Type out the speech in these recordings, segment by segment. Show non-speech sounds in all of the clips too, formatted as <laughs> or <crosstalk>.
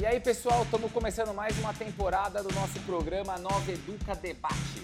E aí, pessoal, estamos começando mais uma temporada do nosso programa Nova Educa Debate.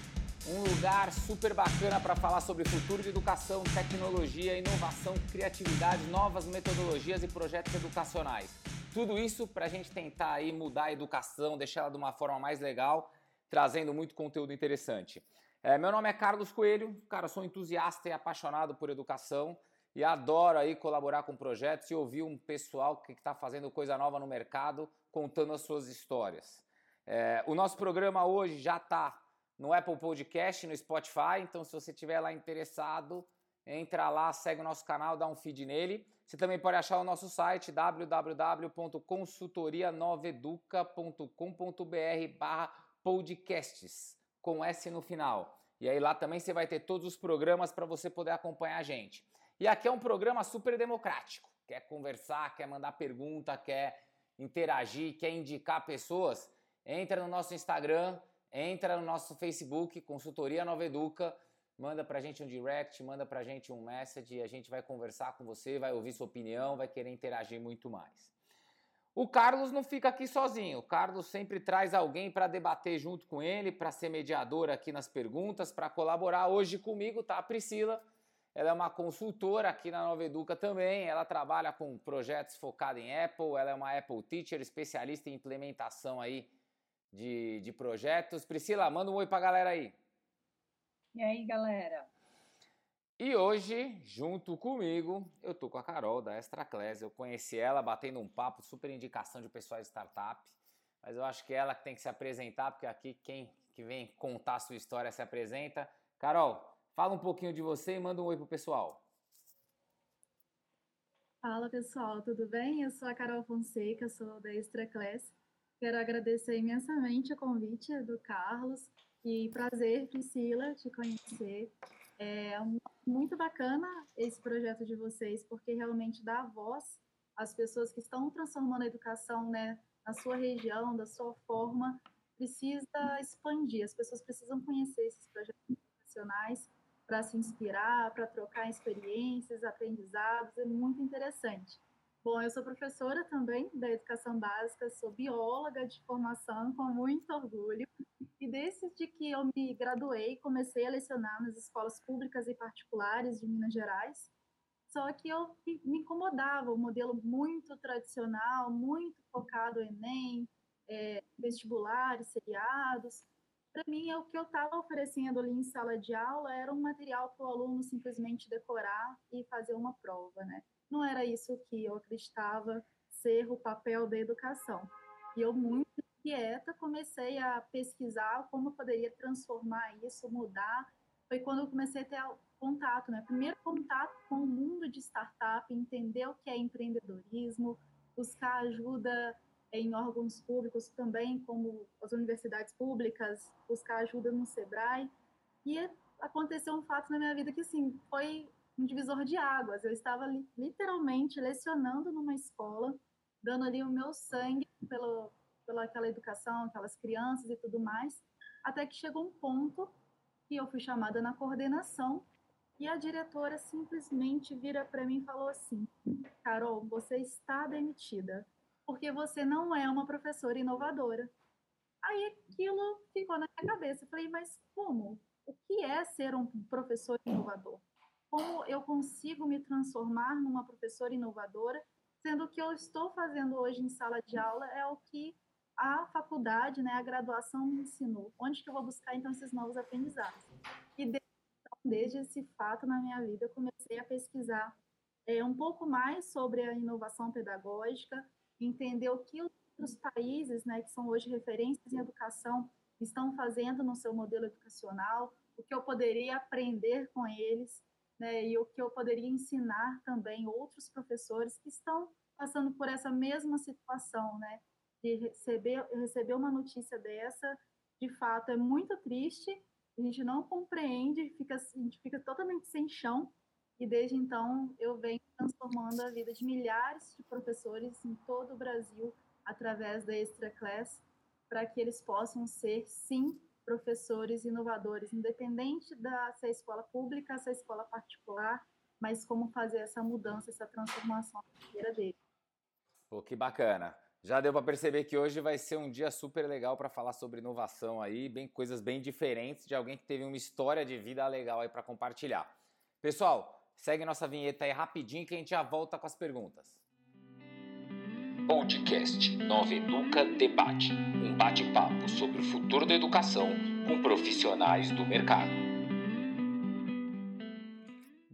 Um lugar super bacana para falar sobre futuro de educação, tecnologia, inovação, criatividade, novas metodologias e projetos educacionais. Tudo isso para a gente tentar aí mudar a educação, deixar ela de uma forma mais legal, trazendo muito conteúdo interessante. É, meu nome é Carlos Coelho, cara, sou entusiasta e apaixonado por educação e adoro aí colaborar com projetos e ouvir um pessoal que está fazendo coisa nova no mercado, contando as suas histórias. É, o nosso programa hoje já está no Apple Podcast, no Spotify, então se você estiver lá interessado, entra lá, segue o nosso canal, dá um feed nele. Você também pode achar o nosso site www.consultorianoveduca.com.br barra podcasts, com S no final. E aí lá também você vai ter todos os programas para você poder acompanhar a gente. E aqui é um programa super democrático. Quer conversar, quer mandar pergunta, quer interagir, quer indicar pessoas? Entra no nosso Instagram, entra no nosso Facebook, Consultoria Nova Educa, manda pra gente um direct, manda pra gente um message, a gente vai conversar com você, vai ouvir sua opinião, vai querer interagir muito mais. O Carlos não fica aqui sozinho. O Carlos sempre traz alguém para debater junto com ele, para ser mediador aqui nas perguntas, para colaborar. Hoje comigo tá Priscila. Ela é uma consultora aqui na Nova Educa também. Ela trabalha com projetos focados em Apple. Ela é uma Apple Teacher, especialista em implementação aí de, de projetos. Priscila, manda um oi para a galera aí. E aí, galera? E hoje, junto comigo, eu tô com a Carol da Extra Class. Eu conheci ela batendo um papo, super indicação de pessoal de startup. Mas eu acho que ela que tem que se apresentar, porque aqui quem que vem contar a sua história se apresenta. Carol, Fala um pouquinho de você e manda um oi pro pessoal. Fala pessoal, tudo bem? Eu sou a Carol Fonseca, sou da Extra Class. Quero agradecer imensamente o convite do Carlos e prazer, Priscila, te conhecer. É muito bacana esse projeto de vocês, porque realmente dá voz às pessoas que estão transformando a educação né, na sua região, da sua forma. Precisa expandir, as pessoas precisam conhecer esses projetos para se inspirar, para trocar experiências, aprendizados, é muito interessante. Bom, eu sou professora também da educação básica, sou bióloga de formação, com muito orgulho. E desde que eu me graduei, comecei a lecionar nas escolas públicas e particulares de Minas Gerais. Só que eu me incomodava, o modelo muito tradicional, muito focado em Enem, é, vestibulares, seriados para mim, é o que eu estava oferecendo ali em sala de aula era um material para o aluno simplesmente decorar e fazer uma prova, né? Não era isso que eu acreditava ser o papel da educação. E eu, muito inquieta, comecei a pesquisar como eu poderia transformar isso, mudar. Foi quando eu comecei a ter contato, né? Primeiro contato com o mundo de startup, entender o que é empreendedorismo, buscar ajuda em órgãos públicos também, como as universidades públicas, buscar ajuda no SEBRAE. E aconteceu um fato na minha vida que, assim, foi um divisor de águas. Eu estava literalmente lecionando numa escola, dando ali o meu sangue pelo, pela aquela educação, aquelas crianças e tudo mais, até que chegou um ponto que eu fui chamada na coordenação e a diretora simplesmente vira para mim e falou assim: Carol, você está demitida porque você não é uma professora inovadora. Aí aquilo ficou na minha cabeça. Eu falei, mas como? O que é ser um professor inovador? Como eu consigo me transformar numa professora inovadora, sendo que eu estou fazendo hoje em sala de aula é o que a faculdade, né, a graduação me ensinou. Onde que eu vou buscar então esses novos aprendizados? E desde, então, desde esse fato na minha vida, eu comecei a pesquisar é, um pouco mais sobre a inovação pedagógica, entender o que outros países, né, que são hoje referências em educação, estão fazendo no seu modelo educacional, o que eu poderia aprender com eles, né, e o que eu poderia ensinar também outros professores que estão passando por essa mesma situação, né, de receber, receber uma notícia dessa, de fato é muito triste, a gente não compreende, fica, a gente fica totalmente sem chão, e desde então eu venho transformando a vida de milhares de professores em todo o Brasil através da Extra Class, para que eles possam ser, sim, professores inovadores, independente da se é escola pública, se é escola particular, mas como fazer essa mudança, essa transformação na carreira dele. Pô, que bacana. Já deu para perceber que hoje vai ser um dia super legal para falar sobre inovação aí, bem coisas bem diferentes de alguém que teve uma história de vida legal aí para compartilhar. Pessoal, segue nossa vinheta aí rapidinho que a gente já volta com as perguntas. Podcast Nova Educa Debate, um bate-papo sobre o futuro da educação com profissionais do mercado.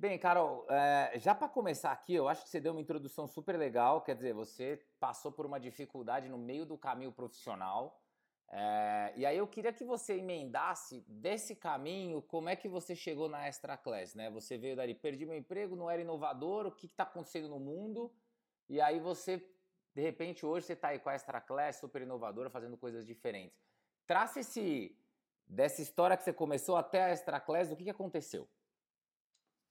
Bem, Carol, é, já para começar aqui, eu acho que você deu uma introdução super legal. Quer dizer, você passou por uma dificuldade no meio do caminho profissional. É, e aí eu queria que você emendasse desse caminho, como é que você chegou na Extra Class, né? Você veio dali, perdi meu emprego, não era inovador, o que está acontecendo no mundo? E aí você, de repente, hoje você está aí com a Extra Class, super inovadora, fazendo coisas diferentes. Traça esse, dessa história que você começou até a Extra Class, o que, que aconteceu?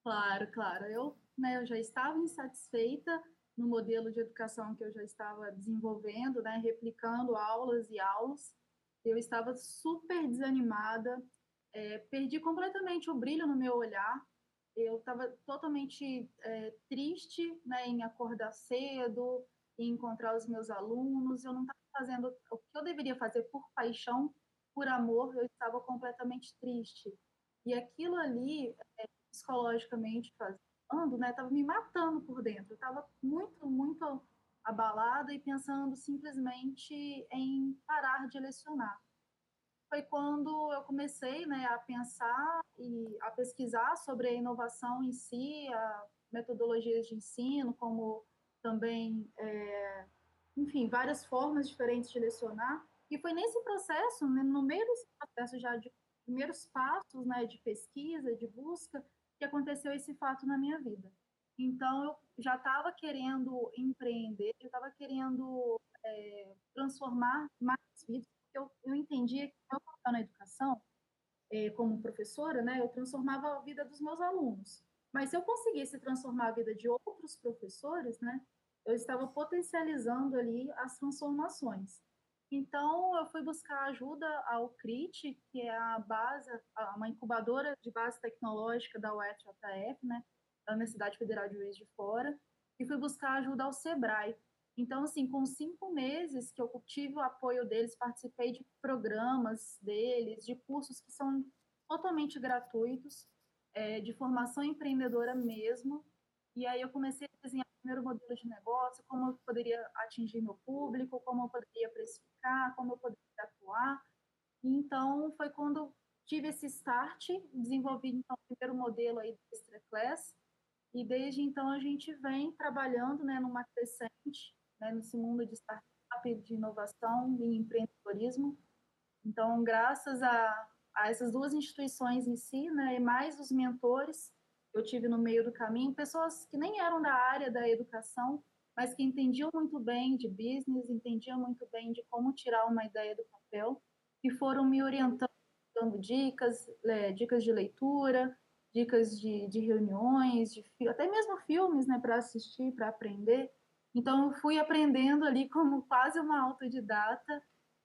Claro, claro. Eu, né, eu já estava insatisfeita no modelo de educação que eu já estava desenvolvendo, né, replicando aulas e aulas. Eu estava super desanimada, é, perdi completamente o brilho no meu olhar. Eu estava totalmente é, triste né, em acordar cedo, em encontrar os meus alunos. Eu não estava fazendo o que eu deveria fazer por paixão, por amor. Eu estava completamente triste. E aquilo ali é, psicologicamente falando, né, estava me matando por dentro. Eu estava muito, muito abalada e pensando simplesmente em parar de lecionar. Foi quando eu comecei, né, a pensar e a pesquisar sobre a inovação em si, a metodologias de ensino, como também, é, enfim, várias formas diferentes de lecionar. E foi nesse processo, né, no meio desse processo já de primeiros passos, né, de pesquisa, de busca, que aconteceu esse fato na minha vida. Então, eu já estava querendo empreender, eu estava querendo é, transformar mais vidas, porque eu, eu entendia que eu estava na educação, é, como professora, né, eu transformava a vida dos meus alunos. Mas se eu conseguisse transformar a vida de outros professores, né, eu estava potencializando ali as transformações. Então, eu fui buscar ajuda ao CRIT, que é a base, uma incubadora de base tecnológica da UFJF, né, da Universidade Federal de Juiz de Fora, e fui buscar ajuda ao SEBRAE. Então, assim, com cinco meses que eu tive o apoio deles, participei de programas deles, de cursos que são totalmente gratuitos, é, de formação empreendedora mesmo, e aí eu comecei a desenhar o primeiro modelo de negócio, como eu poderia atingir meu público, como eu poderia precificar, como eu poderia atuar. Então foi quando tive esse start, desenvolvi então o primeiro modelo aí do Extra Class, e desde então a gente vem trabalhando, né, numa crescente, né, nesse mundo de startup, de inovação e empreendedorismo. Então, graças a, a essas duas instituições em si, né, e mais os mentores, eu tive no meio do caminho, pessoas que nem eram da área da educação, mas que entendiam muito bem de business, entendiam muito bem de como tirar uma ideia do papel, e foram me orientando, dando dicas, é, dicas de leitura, dicas de, de reuniões, de, até mesmo filmes né, para assistir, para aprender. Então, eu fui aprendendo ali como <laughs> quase uma autodidata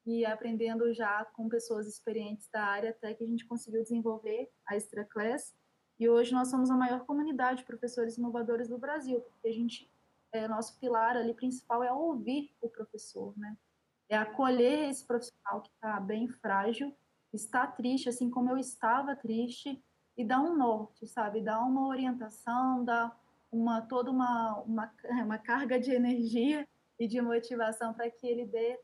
e aprendendo já com pessoas experientes da área até que a gente conseguiu desenvolver a Extra Class e hoje nós somos a maior comunidade de professores inovadores do Brasil, porque a gente, é, nosso pilar ali principal é ouvir o professor, né? É acolher esse profissional que está bem frágil, está triste, assim como eu estava triste, e dar um norte, sabe? Dar uma orientação, dar uma toda uma, uma, <laughs> uma carga de energia e de motivação para que ele dê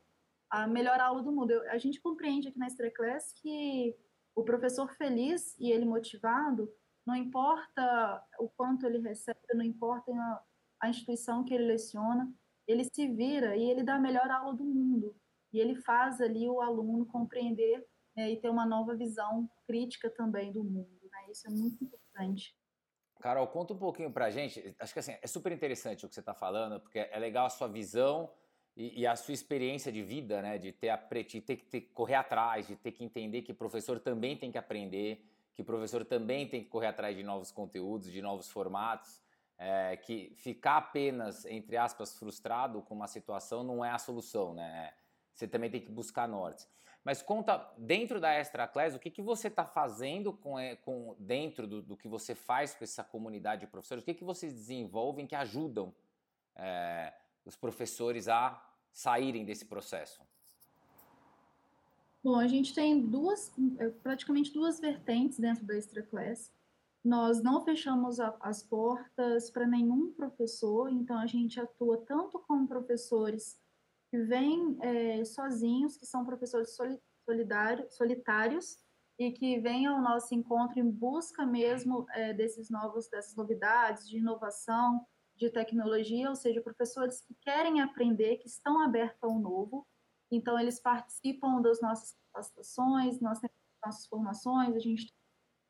a melhor aula do mundo. Eu, a gente compreende aqui na Class que o professor feliz e ele motivado, não importa o quanto ele recebe, não importa a, a instituição que ele leciona, ele se vira e ele dá a melhor aula do mundo. E ele faz ali o aluno compreender né, e ter uma nova visão crítica também do mundo. Isso é muito importante. Carol, conta um pouquinho pra gente. Acho que assim, é super interessante o que você está falando, porque é legal a sua visão e, e, a sua experiência de vida, né? De ter, a, de ter que ter, correr atrás, de ter que entender que professor também tem que aprender, que professor também tem que correr atrás de novos conteúdos, de novos formatos, é, que ficar apenas, entre aspas, frustrado com uma situação não é a solução, né? Você também tem que buscar norte. Mas conta, dentro da Extra Class, o que, que você está fazendo com, com dentro do, do, que você faz com essa comunidade de professores? O que, que vocês desenvolvem que ajudam é, os professores a saírem desse processo? Bom, a gente tem duas, é, praticamente duas vertentes dentro da Extra Class. Nós não fechamos a, as portas para nenhum professor, então a gente atua tanto com professores que vêm é, sozinhos, que são professores solitários e que vêm ao nosso encontro em busca mesmo é, desses novos, dessas novidades, de inovação, de tecnologia, ou seja, professores que querem aprender, que estão abertos ao novo. Então, eles participam das nossas capacitações, nós temos nossas formações, a gente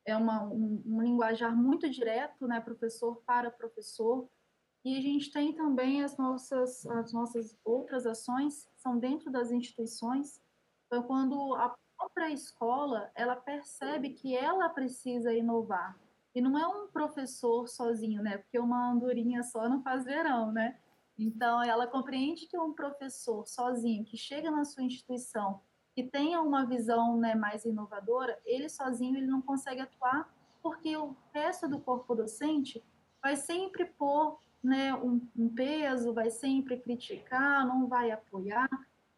é uma, um, um linguajar muito direto, né, professor para professor, e a gente tem também as nossas, as nossas outras ações, são dentro das instituições, então, quando a própria escola, ela percebe que ela precisa inovar, e não é um professor sozinho, né? Porque uma andorinha só não faz verão, né? Então, ela compreende que um professor sozinho, que chega na sua instituição, que tenha uma visão né, mais inovadora, ele sozinho ele não consegue atuar, porque o resto do corpo docente vai sempre pôr né, um, um peso, vai sempre criticar, não vai apoiar.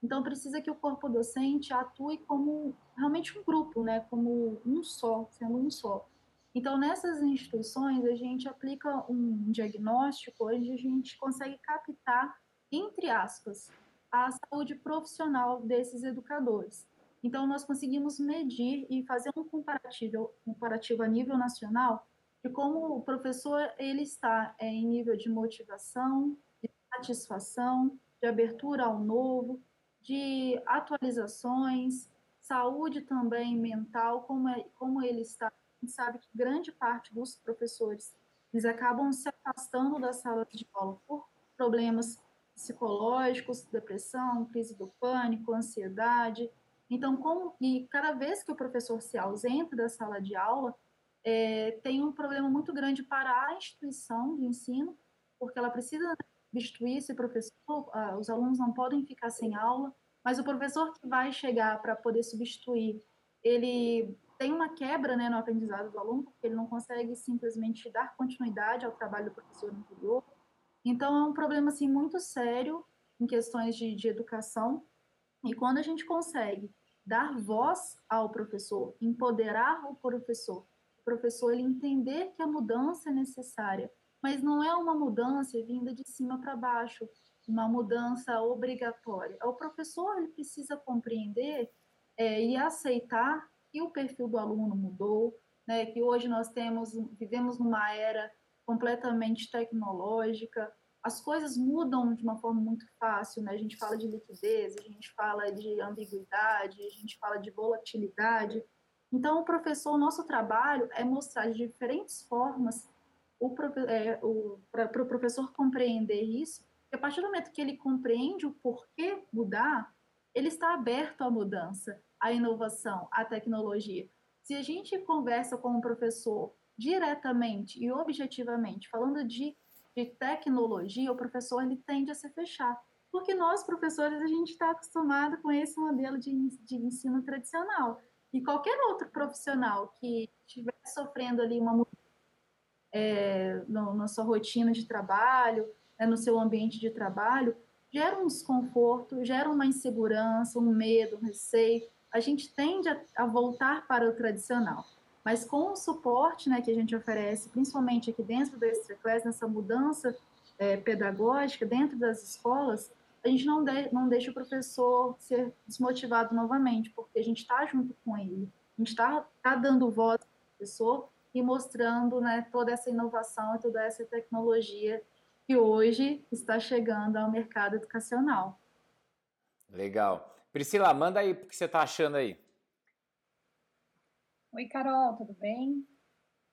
Então, precisa que o corpo docente atue como realmente um grupo, né, como um só, sendo um só. Então, nessas instituições, a gente aplica um diagnóstico onde a gente consegue captar, entre aspas, a saúde profissional desses educadores. Então, nós conseguimos medir e fazer um comparativo, comparativo a nível nacional de como o professor ele está é, em nível de motivação, de satisfação, de abertura ao novo, de atualizações, saúde também mental, como, é, como ele está gente sabe que grande parte dos professores eles acabam se afastando da sala de aula por problemas psicológicos, depressão, crise do pânico, ansiedade. Então, como e cada vez que o professor se ausenta da sala de aula, é, tem um problema muito grande para a instituição de ensino, porque ela precisa substituir esse professor, ah, os alunos não podem ficar sem aula, mas o professor que vai chegar para poder substituir, ele tem uma quebra né, no aprendizado do aluno, porque ele não consegue simplesmente dar continuidade ao trabalho do professor anterior. Então, é um problema assim, muito sério em questões de, de educação. E quando a gente consegue dar voz ao professor, empoderar o professor, professor ele entender que a mudança é necessária, mas não é uma mudança vinda de cima para baixo, uma mudança obrigatória. O professor ele precisa compreender é, e aceitar que o perfil do aluno mudou, né, que hoje nós temos, vivemos numa era completamente tecnológica, as coisas mudam de uma forma muito fácil, né? A gente fala de liquidez, a gente fala de ambiguidade, a gente fala de volatilidade. Então, o professor, o nosso trabalho é mostrar de diferentes formas é, para o professor compreender isso, a partir do momento que ele compreende o porquê mudar, ele está aberto à mudança a inovação, a tecnologia. Se a gente conversa com o professor diretamente e objetivamente, falando de, de tecnologia, o professor ele tende a se fechar. Porque nós, professores, a gente está acostumado com esse modelo de, de ensino tradicional. E qualquer outro profissional que estiver sofrendo ali uma mudança é, no, na sua rotina de trabalho, né, no seu ambiente de trabalho, gera um desconforto, gera uma insegurança, um medo, um receio a gente tende a, a voltar para o tradicional. Mas com o suporte né, que a gente oferece, principalmente aqui dentro da Extra Class, nessa mudança é, pedagógica dentro das escolas, a gente não, de, não deixa o professor ser desmotivado novamente, porque a gente está junto com ele, a gente está tá dando voz ao professor e mostrando né, toda essa inovação e toda essa tecnologia que hoje está chegando ao mercado educacional. Legal. Priscila, manda aí o que você está achando aí. Oi, Carol, tudo bem?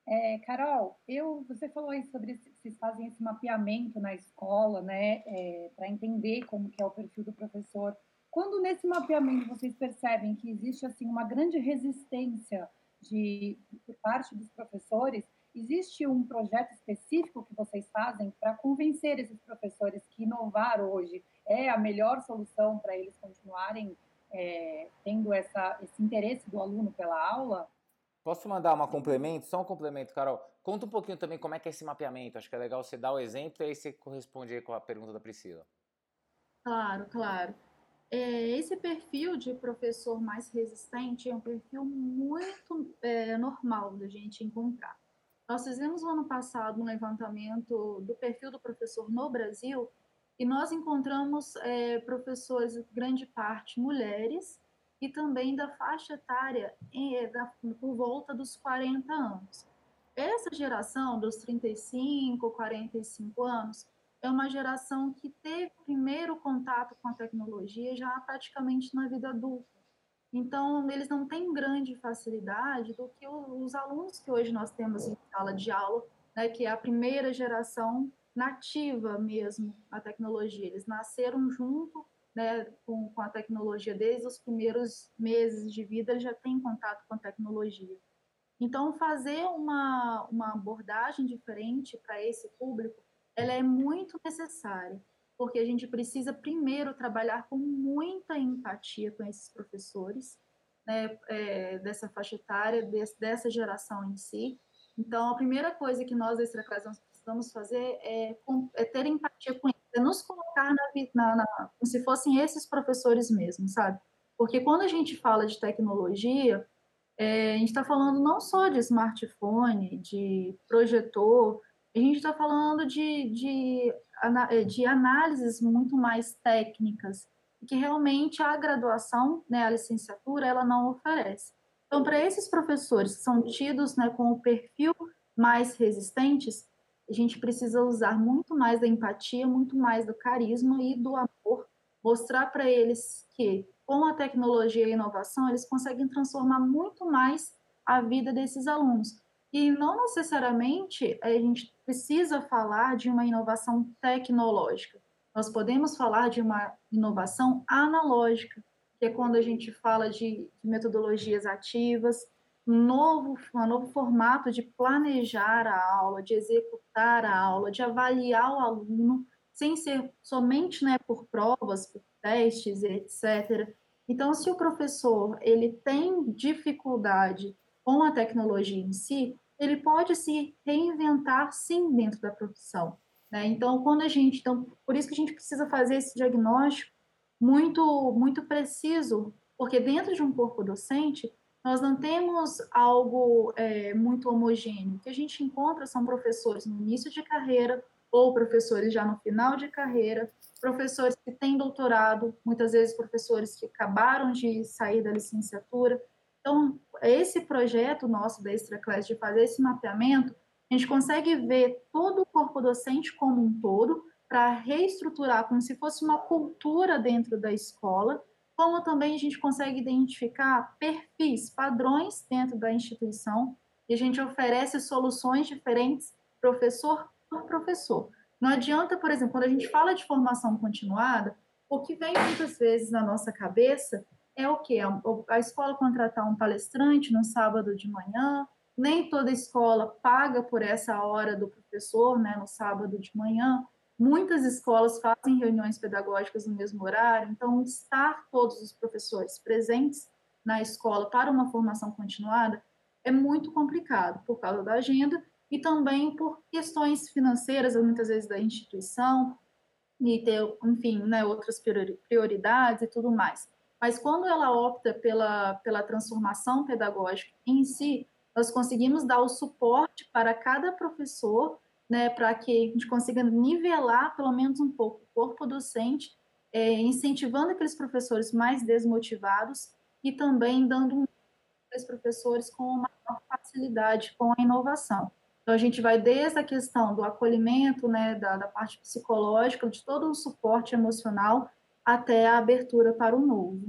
É, Carol, eu, você falou aí sobre vocês fazem esse mapeamento na escola, né, é, para entender como que é o perfil do professor. Quando nesse mapeamento vocês percebem que existe assim uma grande resistência de por parte dos professores, existe um projeto específico que vocês fazem para convencer esses professores que inovar hoje é a melhor solução para eles continuarem é, tendo essa, esse interesse do aluno pela aula? Posso mandar um complemento? Só um complemento, Carol. Conta um pouquinho também como é que é esse mapeamento. Acho que é legal você dar o exemplo e aí você corresponde aí com a pergunta da Priscila. Claro, claro. É, esse perfil de professor mais resistente é um perfil muito é, normal da gente encontrar. Nós fizemos no ano passado um levantamento do perfil do professor no Brasil e nós encontramos é, professores, grande parte mulheres, e também da faixa etária é, da, por volta dos 40 anos. Essa geração dos 35, 45 anos é uma geração que teve o primeiro contato com a tecnologia já praticamente na vida adulta. Então, eles não têm grande facilidade do que os alunos que hoje nós temos em sala de aula, né, que é a primeira geração nativa mesmo a tecnologia. Eles nasceram junto né, com, com a tecnologia desde os primeiros meses de vida, já têm contato com a tecnologia. Então, fazer uma, uma abordagem diferente para esse público, ela é muito necessária, porque a gente precisa primeiro trabalhar com muita empatia com esses professores, né, é, dessa faixa etária, desse, dessa geração em si. Então, a primeira coisa que nós, da Extraclasse, nós precisamos fazer é, é, ter empatia com eles, é nos colocar na, na, como se fossem esses professores mesmo, sabe? Porque quando a gente fala de tecnologia, é, a gente está falando não só de smartphone, de projetor, a gente está falando de, de, de análises muito mais técnicas, que realmente a graduação, né, a licenciatura, ela não oferece. Então, para esses professores que são tidos né, com o perfil mais resistentes, a gente precisa usar muito mais da empatia, muito mais do carisma e do amor, mostrar para eles que com a tecnologia e a inovação, eles conseguem transformar muito mais a vida desses alunos. E não necessariamente a gente precisa falar de uma inovação tecnológica. Nós podemos falar de uma inovação analógica, que é quando a gente fala de, metodologias ativas, novo, um novo formato de planejar a aula, de executar a aula, de avaliar o aluno, sem ser somente né, por provas, por testes, etc. Então, se o professor ele tem dificuldade com a tecnologia em si, ele pode se reinventar sim dentro da profissão. Né? Então, quando a gente, então, por isso que a gente precisa fazer esse diagnóstico muito, muito preciso, porque dentro de um corpo docente nós não temos algo é, muito homogêneo. O que a gente encontra são professores no início de carreira ou professores já no final de carreira, professores que têm doutorado, muitas vezes professores que acabaram de sair da licenciatura. Então, esse projeto nosso da Extra Class de fazer esse mapeamento, a gente consegue ver todo o corpo docente como um todo para reestruturar como se fosse uma cultura dentro da escola, como também a gente consegue identificar perfis, padrões dentro da instituição, e a gente oferece soluções diferentes, professor por professor. Não adianta, por exemplo, quando a gente fala de formação continuada, o que vem muitas vezes na nossa cabeça é o que? A escola contratar um palestrante no sábado de manhã, nem toda escola paga por essa hora do professor, né, no sábado de manhã. Muitas escolas fazem reuniões pedagógicas no mesmo horário, então estar todos os professores presentes na escola para uma formação continuada é muito complicado por causa da agenda e também por questões financeiras, muitas vezes da instituição, e ter, enfim, né, outras prioridades e tudo mais. Mas quando ela opta pela, pela transformação pedagógica em si, nós conseguimos dar o suporte para cada professor, né, para que a gente consiga nivelar pelo menos um pouco o corpo docente, é, incentivando aqueles professores mais desmotivados e também dando um para professores com maior facilidade com a inovação. Então, a gente vai desde a questão do acolhimento, né, da, da parte psicológica, de todo o suporte emocional, até a abertura para o novo.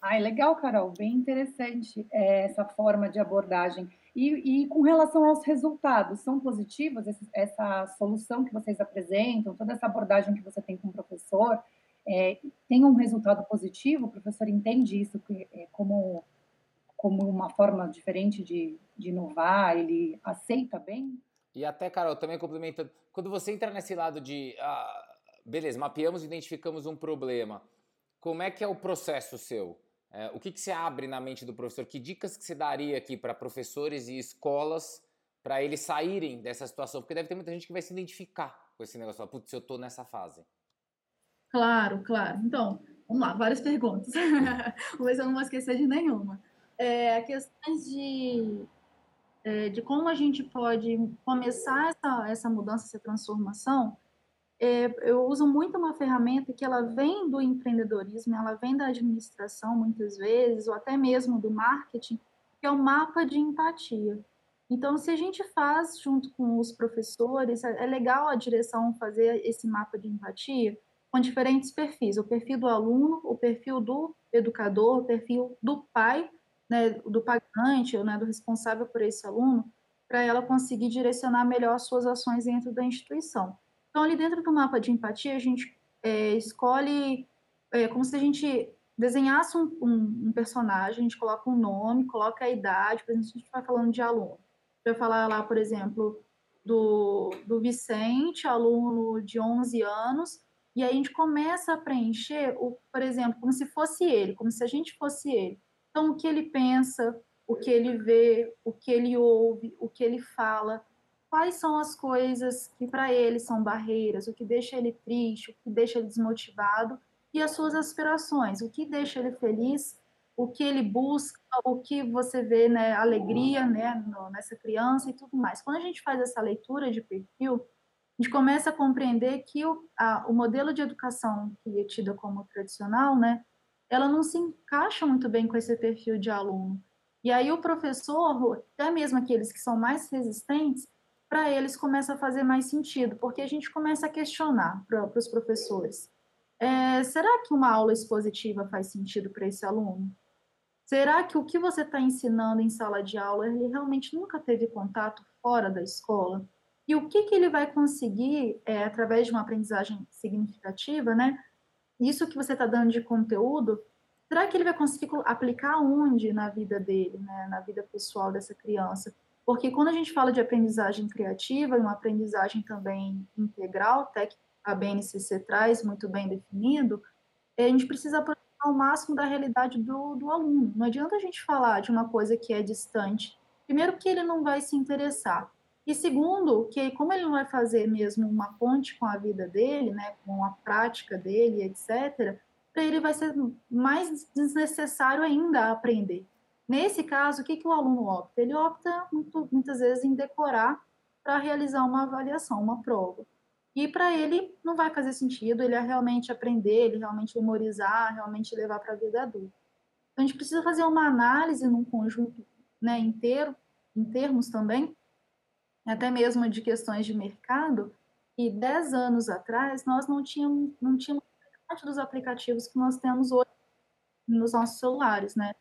Ai, legal, Carol, bem interessante é, essa forma de abordagem. E, e, com relação aos resultados, são positivos essa, essa, solução que vocês apresentam, toda essa abordagem que você tem com o professor, é, tem um resultado positivo? O professor entende isso é, como como uma forma diferente de, de inovar, ele aceita bem? E até, Carol, também complementando, quando você entra nesse lado de, ah, beleza, mapeamos, identificamos um problema, como é que é o processo seu? É, o que, que você abre na mente do professor? Que dicas que você daria aqui para professores e escolas para eles saírem dessa situação? Porque deve ter muita gente que vai se identificar com esse negócio, putz, eu estou nessa fase. Claro, claro. Então, vamos lá, várias perguntas. <laughs> Se eu não vou esquecer de nenhuma. É, a questão de, é, de como a gente pode começar essa, essa mudança, essa transformação, é, eu uso muito uma ferramenta que ela vem do empreendedorismo, ela vem da administração muitas vezes, ou até mesmo do marketing, que é o mapa de empatia. Então, se a gente faz junto com os professores, é, é legal a direção fazer esse mapa de empatia com diferentes perfis: o perfil do aluno, o perfil do educador, o perfil do pai, né, do pagante, né, do responsável por esse aluno, para ela conseguir direcionar melhor as suas ações dentro da instituição. Então, ali dentro do mapa de empatia, a gente é, escolhe é, como se a gente desenhasse um, um, um, personagem, a gente coloca um nome, coloca a idade, por exemplo, a gente vai falando de aluno. Vai falar lá, por exemplo, do, do Vicente, aluno de 11 anos, e aí a gente começa a preencher, o, por exemplo, como se fosse ele, como se a gente fosse ele. Então, o que ele pensa, o que ele vê, o que ele ouve, o que ele fala, quais são as coisas que para ele são barreiras, o que deixa ele triste, o que deixa ele desmotivado, e as suas aspirações, o que deixa ele feliz, o que ele busca, o que você vê, né, alegria, né, no, nessa criança e tudo mais. Quando a gente faz essa leitura de perfil, a gente começa a compreender que o, a, o modelo de educação que é tida como tradicional, né, ela não se encaixa muito bem com esse perfil de aluno. E aí o professor, até mesmo aqueles que são mais resistentes, para eles começa a fazer mais sentido, porque a gente começa a questionar para os professores. É, será que uma aula expositiva faz sentido para esse aluno? Será que o que você está ensinando em sala de aula ele realmente nunca teve contato fora da escola? E o que, que ele vai conseguir é, através de uma aprendizagem significativa, né? Isso que você está dando de conteúdo, será que ele vai conseguir aplicar onde na vida dele, né? na vida pessoal dessa criança? Porque quando a gente fala de aprendizagem criativa e uma aprendizagem também integral, até que a BNCC traz muito bem definido, a gente precisa aproximar ao máximo da realidade do, do aluno. Não adianta a gente falar de uma coisa que é distante. Primeiro, que ele não vai se interessar. E segundo, que como ele não vai fazer mesmo uma ponte com a vida dele, né, com a prática dele, etc., para ele vai ser mais desnecessário ainda aprender. Nesse caso, o que, que o aluno opta? Ele opta muito, muitas vezes em decorar para realizar uma avaliação, uma prova. E para ele não vai fazer sentido ele realmente aprender, ele realmente memorizar, realmente levar para a vida adulta. Então a gente precisa fazer uma análise num conjunto né, inteiro, em termos também, até mesmo de questões de mercado, e 10 anos atrás nós não tínhamos, não tínhamos parte dos aplicativos que nós temos hoje nos nossos celulares, né?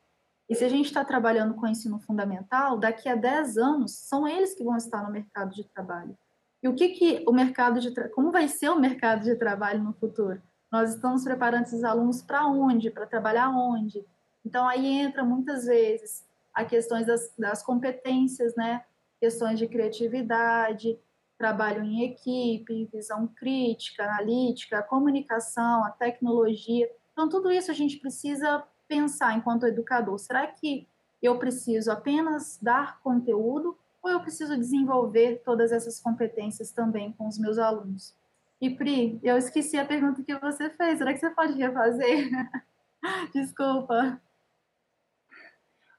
E se a gente está trabalhando com ensino fundamental, daqui a 10 anos são eles que vão estar no mercado de trabalho. E o que, que o mercado de como vai ser o mercado de trabalho no futuro? Nós estamos preparando esses alunos para onde? Para trabalhar onde? Então aí entra muitas vezes a questões das, das competências, né? Questões de criatividade, trabalho em equipe, visão crítica, analítica, comunicação, a tecnologia. Então tudo isso a gente precisa pensar enquanto educador. Será que eu preciso apenas dar conteúdo ou eu preciso desenvolver todas essas competências também com os meus alunos? E Pri, eu esqueci a pergunta que você fez. Será que você pode refazer? <laughs> Desculpa.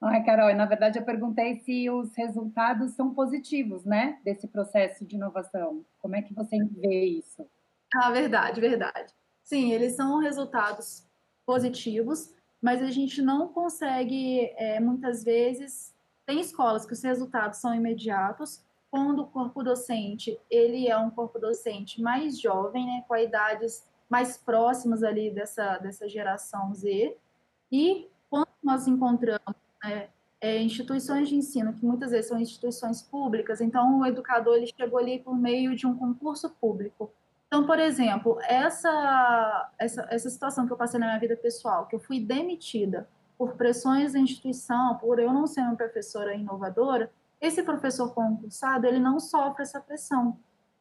Ai, Carol, na verdade eu perguntei se os resultados são positivos, né, desse processo de inovação. Como é que você vê isso? Ah, verdade, verdade. Sim, eles são resultados positivos, mas a gente não consegue, é, muitas vezes, tem escolas que os resultados são imediatos, quando o corpo docente ele é um corpo docente mais jovem, né, com idades mais próximas ali dessa, dessa geração Z, e quando nós encontramos né, é, instituições de ensino, que muitas vezes são instituições públicas, então o educador ele chegou ali por meio de um concurso público. Então, por exemplo, essa, essa, essa situação que eu passei na minha vida pessoal, que eu fui demitida por pressões da instituição, por eu não ser uma professora inovadora, esse professor concursado, ele não sofre essa pressão.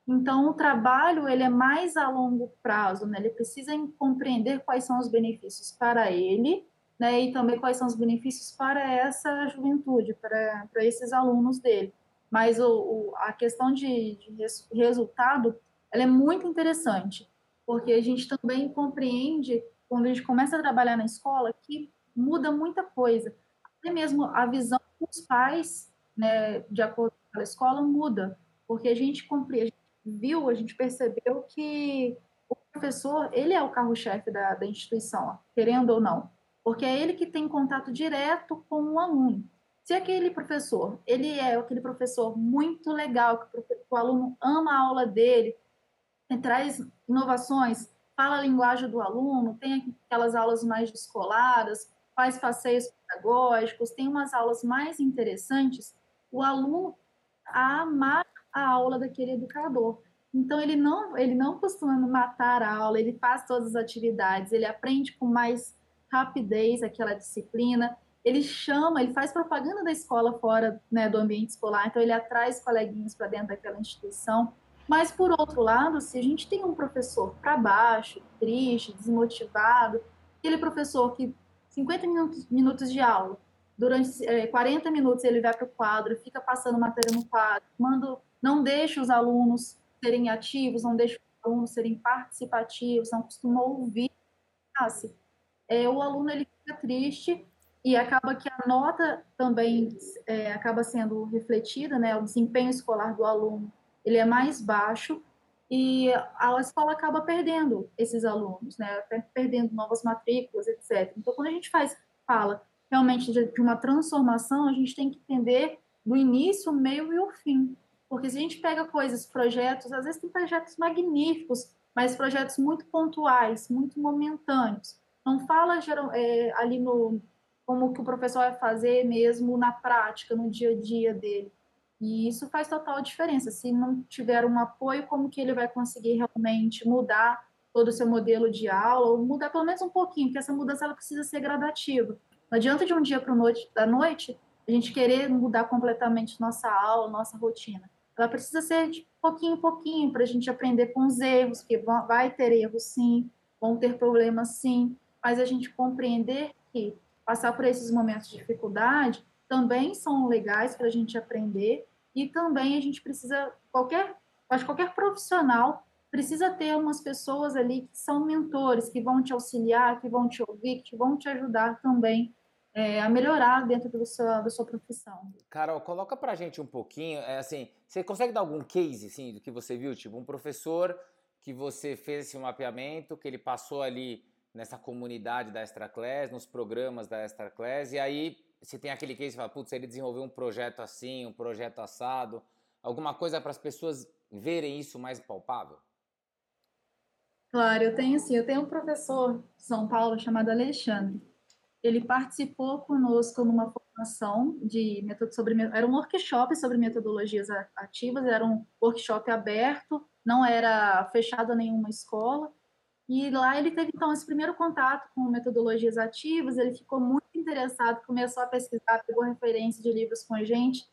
Então, o trabalho, ele é mais a longo prazo, né? Ele precisa compreender quais são os benefícios para ele, né? E também quais são os benefícios para essa juventude, para, para esses alunos dele. Mas o, o a questão de, de resultado, ela é muito interessante, porque a gente também compreende, quando a gente começa a trabalhar na escola, que muda muita coisa. Até mesmo a visão dos pais, né, de acordo com a escola, muda, porque a gente compreende, viu, a gente percebeu que o professor, ele é o carro-chefe da, da instituição, querendo ou não, porque é ele que tem contato direto com o aluno. Se aquele professor, ele é aquele professor muito legal, que o aluno ama a aula dele, traz inovações, fala a linguagem do aluno, tem aquelas aulas mais descoladas, faz passeios pedagógicos, tem umas aulas mais interessantes, o aluno ama a aula daquele educador. Então ele não ele não costuma matar a aula, ele faz todas as atividades, ele aprende com mais rapidez aquela disciplina ele chama, ele faz propaganda da escola fora né, do ambiente escolar, então ele atrai os coleguinhas para dentro daquela instituição. Mas, por outro lado, se a gente tem um professor para baixo, triste, desmotivado, aquele professor que 50 minutos, minutos de aula, durante é, 40 minutos ele vai para o quadro, fica passando matéria no quadro, manda, não deixa os alunos serem ativos, não deixa os alunos serem participativos, não costuma ouvir, é, o aluno ele fica triste e acaba que a nota também é, acaba sendo refletida, né? O desempenho escolar do aluno ele é mais baixo e a escola acaba perdendo esses alunos, né? Perdendo novas matrículas, etc. Então, quando a gente faz fala realmente de, uma transformação, a gente tem que entender do início, o meio e o fim. Porque se a gente pega coisas, projetos, às vezes tem projetos magníficos, mas projetos muito pontuais, muito momentâneos. Não fala geral, é, ali no, como que o professor vai fazer mesmo na prática, no dia a dia dele. E isso faz total diferença. Se não tiver um apoio, como que ele vai conseguir realmente mudar todo o seu modelo de aula, ou mudar pelo menos um pouquinho, porque essa mudança ela precisa ser gradativa. Não adianta de um dia para noite, da noite a gente querer mudar completamente nossa aula, nossa rotina. Ela precisa ser de pouquinho em pouquinho para a gente aprender com os erros, que vai ter erros sim, vão ter problemas sim, mas a gente compreender que passar por esses momentos de dificuldade também são legais para a gente aprender e também a gente precisa qualquer acho qualquer profissional precisa ter umas pessoas ali que são mentores que vão te auxiliar que vão te ouvir que vão te ajudar também é, a melhorar dentro do seu, da sua profissão. Carol, coloca para a gente um pouquinho, é, assim, você consegue dar algum case, assim, do que você viu? Tipo, um professor que você fez esse mapeamento, que ele passou ali nessa comunidade da Extra Class, nos programas da Extra Class, e aí se tem aquele case, fala, putz, ele desenvolveu um projeto assim, um projeto assado, alguma coisa para as pessoas verem isso mais palpável? Claro, eu tenho sim. Eu tenho um professor de São Paulo chamado Alexandre. Ele participou conosco numa formação de método sobre era um workshop sobre metodologias ativas, era um workshop aberto, não era fechado a nenhuma escola. E lá ele teve, então, esse primeiro contato com metodologias ativas, ele ficou muito interessado, começou a pesquisar, pegou referência de livros com a gente,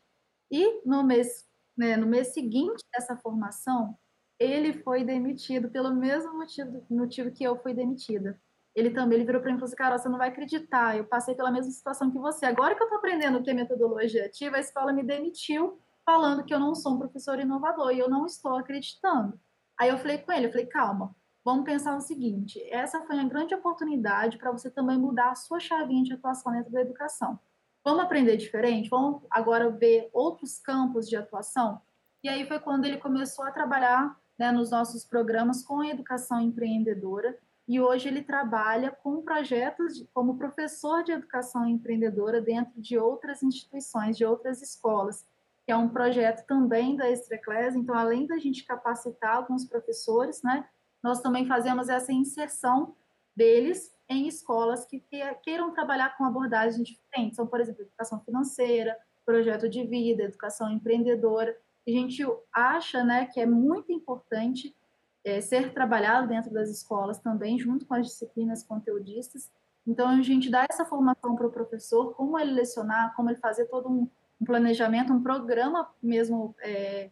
e no mês, né, no mês seguinte dessa formação, ele foi demitido pelo mesmo motivo, motivo que eu fui demitida. Ele também ele virou para mim e falou assim, Carol, você não vai acreditar, eu passei pela mesma situação que você. Agora que eu estou aprendendo o que é metodologia ativa, a escola me demitiu falando que eu não sou um professor inovador e eu não estou acreditando. Aí eu falei com ele, eu falei, calma, vamos pensar o seguinte: essa foi uma grande oportunidade para você também mudar a sua chavinha de atuação dentro da educação. Vamos aprender diferente? Vamos agora ver outros campos de atuação? E aí foi quando ele começou a trabalhar né, nos nossos programas com a educação empreendedora. E hoje ele trabalha com projetos de, como professor de educação empreendedora dentro de outras instituições, de outras escolas, que é um projeto também da Extra Class. Então, além da gente capacitar alguns professores, né, nós também fazemos essa inserção deles em escolas que queiram trabalhar com abordagens diferentes. São, por exemplo, educação financeira, projeto de vida, educação empreendedora. A gente acha né, que é muito importante é, ser trabalhado dentro das escolas também, junto com as disciplinas conteudistas. Então, a gente dá essa formação para o professor, como ele lecionar, como ele fazer todo um, um planejamento, um programa mesmo é,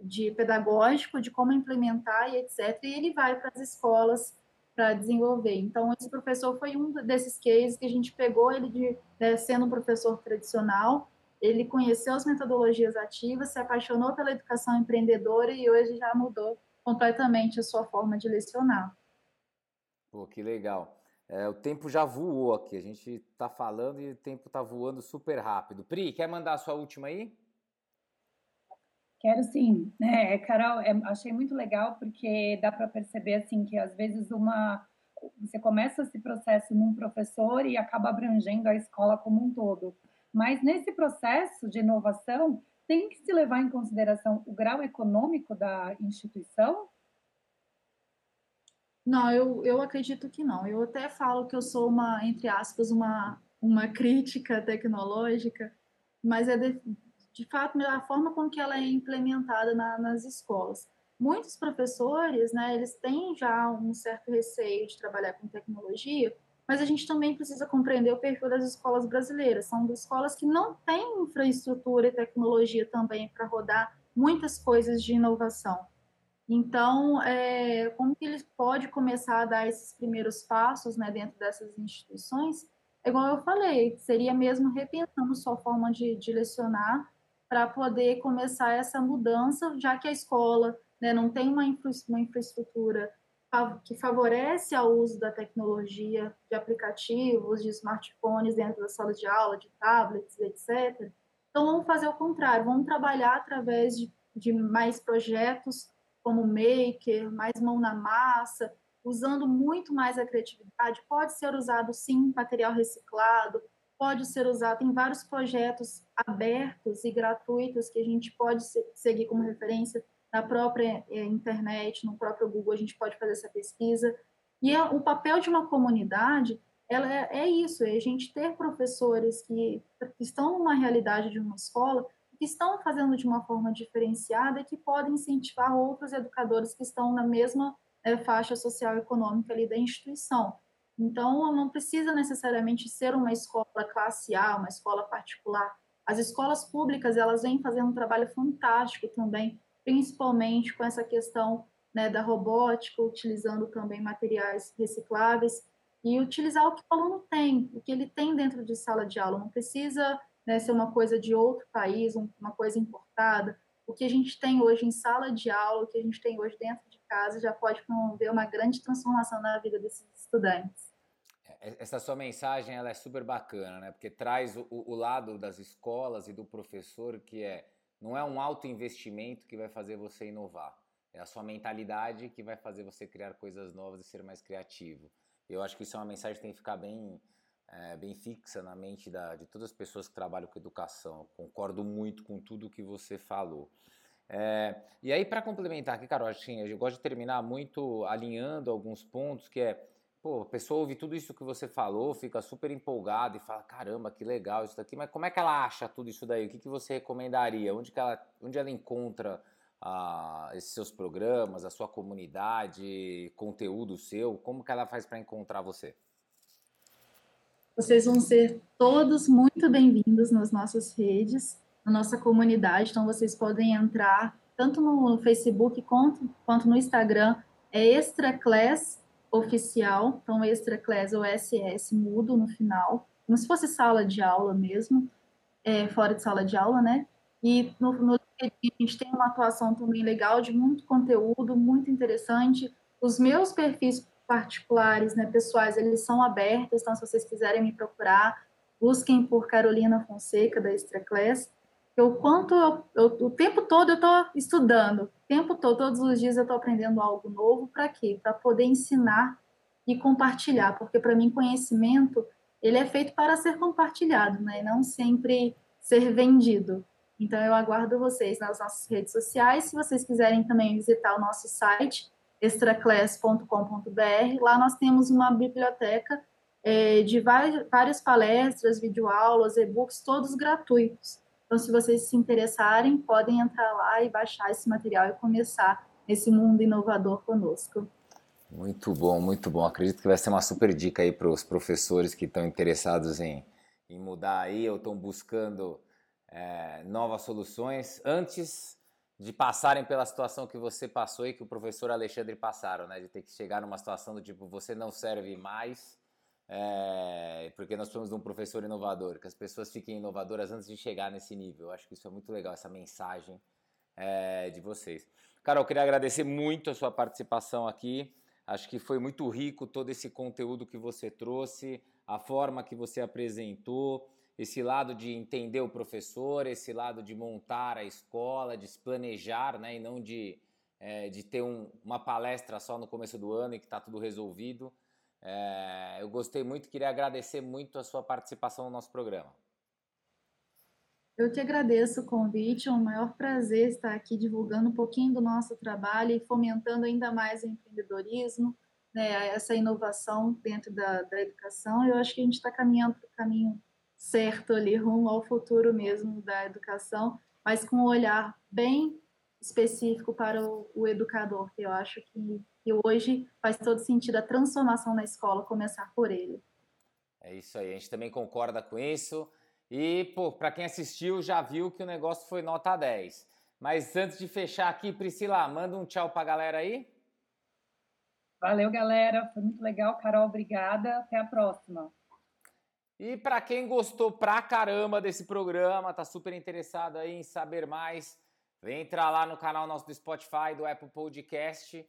de pedagógico, de como implementar e etc. E ele vai para as escolas para desenvolver. Então, esse professor foi um desses cases que a gente pegou ele de né, sendo um professor tradicional, ele conheceu as metodologias ativas, se apaixonou pela educação empreendedora e hoje já mudou completamente a sua forma de lecionar. Pô, que legal. É, o tempo já voou aqui, a gente está falando e o tempo está voando super rápido. Pri, quer mandar a sua última aí? Quero sim. É, Carol, é, achei muito legal porque dá para perceber assim que às vezes uma você começa esse processo num professor e acaba abrangendo a escola como um todo. Mas nesse processo de inovação, tem que se levar em consideração o grau econômico da instituição? Não, eu, eu acredito que não. Eu até falo que eu sou uma, entre aspas, uma, uma crítica tecnológica, mas é de, de fato a forma com que ela é implementada na, nas escolas. Muitos professores, né, eles têm já um certo receio de trabalhar com tecnologia, mas a gente também precisa compreender o perfil das escolas brasileiras. São escolas que não têm infraestrutura e tecnologia também para rodar muitas coisas de inovação. Então, é, como que ele pode começar a dar esses primeiros passos né, dentro dessas instituições? É igual eu falei, seria mesmo repensando sua forma de, de lecionar para poder começar essa mudança, já que a escola né, não tem uma, infra, uma infraestrutura que favorece o uso da tecnologia, de aplicativos, de smartphones dentro da sala de aula, de tablets, etc. Então, vamos fazer o contrário, vamos trabalhar através de, de mais projetos como maker, mais mão na massa, usando muito mais a criatividade. Pode ser usado, sim, material reciclado, pode ser usado, tem vários projetos abertos e gratuitos que a gente pode seguir como referência na própria eh, internet, no próprio Google, a gente pode fazer essa pesquisa. E é, o papel de uma comunidade ela é, é isso, é a gente ter professores que, que estão numa realidade de uma escola que estão fazendo de uma forma diferenciada e que podem incentivar outros educadores que estão na mesma é, faixa social e econômica ali da instituição. Então, não precisa necessariamente ser uma escola classe A, uma escola particular. As escolas públicas, elas vêm fazendo um trabalho fantástico também, principalmente com essa questão né, da robótica, utilizando também materiais recicláveis e utilizar o que o aluno tem, o que ele tem dentro de sala de aula. Não precisa né, ser uma coisa de outro país, uma coisa importada. O que a gente tem hoje em sala de aula, o que a gente tem hoje dentro de casa, já pode promover uma grande transformação na vida desses estudantes. É, essa sua mensagem ela é super bacana, né? Porque traz o, o lado das escolas e do professor que é não é um alto investimento que vai fazer você inovar, é a sua mentalidade que vai fazer você criar coisas novas e ser mais criativo. Eu acho que isso é uma mensagem que tem que ficar bem é, bem fixa na mente da, de todas as pessoas que trabalham com educação. Concordo muito com tudo que você falou. É, e aí, para complementar aqui, Carol, assim, eu gosto de terminar muito alinhando alguns pontos, que é, pô, a pessoa ouve tudo isso que você falou, fica super empolgada e fala, caramba, que legal isso daqui, mas como é que ela acha tudo isso daí? O que, que você recomendaria? Onde, que ela, onde ela encontra ah, esses seus programas, a sua comunidade, conteúdo seu? Como que ela faz para encontrar você? Vocês vão ser todos muito bem-vindos nas nossas redes, na nossa comunidade. Então, vocês podem entrar tanto no Facebook quanto, quanto no Instagram. É Extra Class Oficial. Então, Extra Class ou SS mudo no final, como se fosse sala de aula mesmo, é, fora de sala de aula, né? E no, no a gente tem uma atuação também legal de muito conteúdo, muito interessante. Os meus perfis particulares, né, pessoais, eles são abertos, então se vocês quiserem me procurar, busquem por Carolina Fonseca, da Extra Class, eu quanto eu, eu, o tempo todo eu estou estudando, o tempo todo, todos os dias eu estou aprendendo algo novo, para quê? Para poder ensinar e compartilhar, porque para mim conhecimento, ele é feito para ser compartilhado, né, e não sempre ser vendido. Então eu aguardo vocês nas nossas redes sociais, se vocês quiserem também visitar o nosso site, extraclass.com.br. Lá nós temos uma biblioteca é, de várias, várias palestras, videoaulas, e-books, todos gratuitos. Então, se vocês se interessarem, podem entrar lá e baixar esse material e começar esse mundo inovador conosco. Muito bom, muito bom. Acredito que vai ser uma super dica aí para os professores que estão interessados em, em mudar aí ou estão buscando é, novas soluções. Antes de passarem pela situação que você passou e que o professor Alexandre passaram, né? De ter que chegar numa situação do tipo, você não serve mais, é, porque nós somos um professor inovador, que as pessoas fiquem inovadoras antes de chegar nesse nível. Eu acho que isso é muito legal, essa mensagem é, de vocês. Carol, queria agradecer muito a sua participação aqui. Acho que foi muito rico todo esse conteúdo que você trouxe, a forma que você apresentou, esse lado de entender o professor, esse lado de montar a escola, de se planejar, né, e não de, é, de ter um, uma palestra só no começo do ano e que está tudo resolvido. É, eu gostei muito, queria agradecer muito a sua participação no nosso programa. Eu que agradeço o convite, é um maior prazer estar aqui divulgando um pouquinho do nosso trabalho e fomentando ainda mais o empreendedorismo, né, essa inovação dentro da, da educação. Eu acho que a gente está caminhando para o caminho certo ali, rumo ao futuro mesmo da educação, mas com um olhar bem específico para o, o educador, que eu acho que, que hoje faz todo sentido a transformação na escola começar por ele. É isso aí, a gente também concorda com isso. E, pô, para quem assistiu já viu que o negócio foi nota 10. Mas antes de fechar aqui, Priscila, manda um tchau para a galera aí. Valeu, galera. Foi muito legal. Carol, obrigada. Até a próxima. E para quem gostou pra caramba desse programa, tá super interessado aí em saber mais, vem entrar lá no canal nosso do Spotify, do Apple Podcast,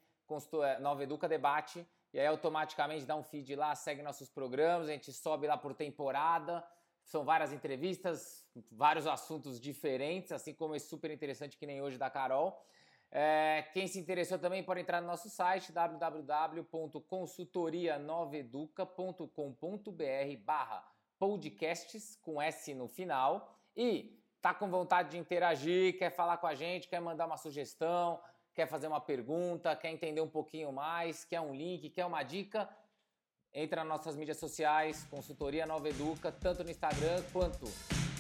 Nova Educa Debate, e aí automaticamente dá um feed lá, segue nossos programas, a gente sobe lá por temporada. São várias entrevistas, vários assuntos diferentes, assim como esse super interessante que nem hoje da Carol. É, quem se interessou também pode entrar no nosso site www.consultorianoveduca.com.br barra podcasts com S no final e tá com vontade de interagir, quer falar com a gente, quer mandar uma sugestão, quer fazer uma pergunta, quer entender um pouquinho mais, quer um link, quer uma dica, Entra nas nossas mídias sociais, Consultoria Nova Educa, tanto no Instagram quanto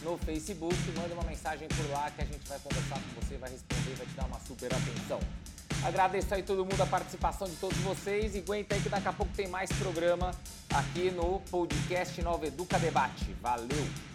no Facebook. Manda uma mensagem por lá que a gente vai conversar com você, vai responder, vai te dar uma super atenção. Agradeço aí todo mundo a participação de todos vocês e aguenta aí que daqui a pouco tem mais programa aqui no podcast Nova Educa Debate. Valeu!